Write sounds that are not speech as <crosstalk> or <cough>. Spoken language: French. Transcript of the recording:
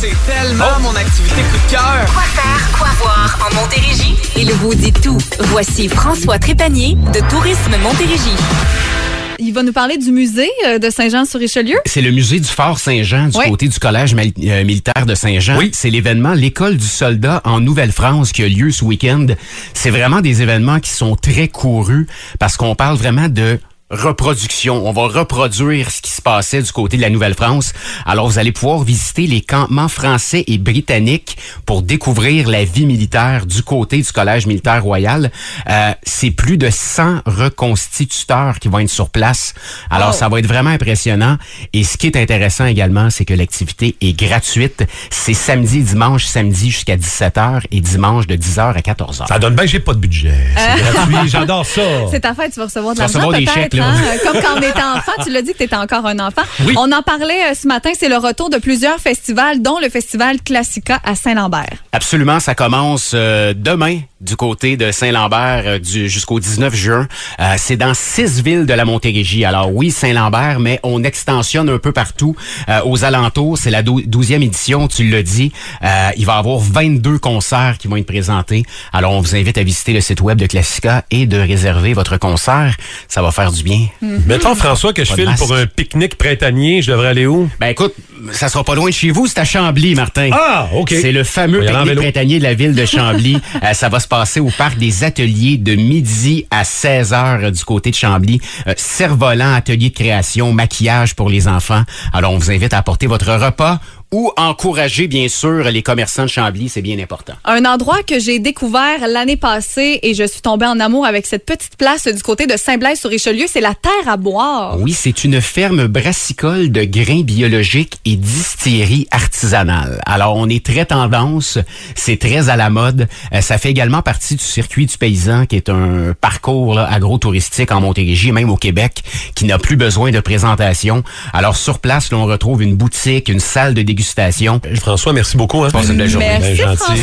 C'est tellement mon activité coup de cœur. Quoi faire, quoi voir en Montérégie? Il vous dit tout. Voici François Trépanier de Tourisme Montérégie. Il va nous parler du musée euh, de Saint-Jean-sur-Richelieu. C'est le musée du Fort Saint-Jean du côté du collège euh, militaire de Saint-Jean. Oui. C'est l'événement L'école du soldat en Nouvelle-France qui a lieu ce week-end. C'est vraiment des événements qui sont très courus parce qu'on parle vraiment de reproduction. On va reproduire ce qui se passait du côté de la Nouvelle-France. Alors, vous allez pouvoir visiter les campements français et britanniques pour découvrir la vie militaire du côté du Collège militaire royal. Euh, c'est plus de 100 reconstituteurs qui vont être sur place. Alors, Oh. ça va être vraiment impressionnant. Et ce qui est intéressant également, c'est que l'activité est gratuite. C'est samedi et dimanche, samedi jusqu'à 17h et dimanche de 10h à 14h. Ça donne bien, j'ai pas de budget. C'est <laughs> gratuit, j'adore ça. C'est ta fête, tu vas recevoir de Tu vas l'argent recevoir des peut-être? Comme quand on était enfant, tu l'as dit que tu étais encore un enfant. Oui. On en parlait euh, ce matin, c'est le retour de plusieurs festivals, dont le festival Classica à Saint-Lambert. Absolument, ça commence euh, demain du côté de Saint-Lambert euh, du- jusqu'au 19 juin. Euh, c'est dans six villes de la Montérégie. Alors oui, Saint-Lambert, mais on extensionne un peu partout euh, aux alentours. C'est la dou- 12e édition, tu l'as dit. Euh, il va y avoir 22 concerts qui vont être présentés. Alors on vous invite à visiter le site web de Classica et de réserver votre concert. Ça va faire du bien. Mettons, François, que je file pour un pique-nique printanier, je devrais aller où? Ben écoute, ça sera pas loin de chez vous, c'est à Chambly, Martin. Ah, OK. C'est le fameux pique-nique printanier de la ville de Chambly. <laughs> Euh, ça va se passer au parc des ateliers de midi à 16 heures du côté de Chambly. Euh, Cerf-volant, atelier de création, maquillage pour les enfants. Alors, on vous invite à apporter votre repas ou encourager, bien sûr, les commerçants de Chambly. C'est bien important. Un endroit que j'ai découvert l'année passée et je suis tombée en amour avec cette petite place du côté de Saint-Blaise-sur-Richelieu, c'est la Terre à boire. Oui, c'est une ferme brassicole de grains biologiques et distillerie artisanale. Alors, on est très tendance, c'est très à la mode. Euh, ça fait également partie du circuit du paysan, qui est un parcours agro-touristique en Montérégie, même au Québec, qui n'a plus besoin de présentation. Alors, sur place, là, on retrouve une boutique, une salle de dégustation. François, merci beaucoup. Hein. Passe une belle journée. Merci. François.